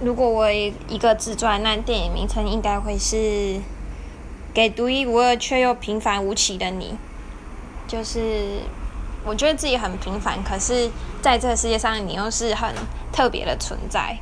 如果我一个自传，那电影名称应该会是给独一无二却又平凡无奇的你，就是我觉得自己很平凡，可是在这个世界上你又是很特别的存在。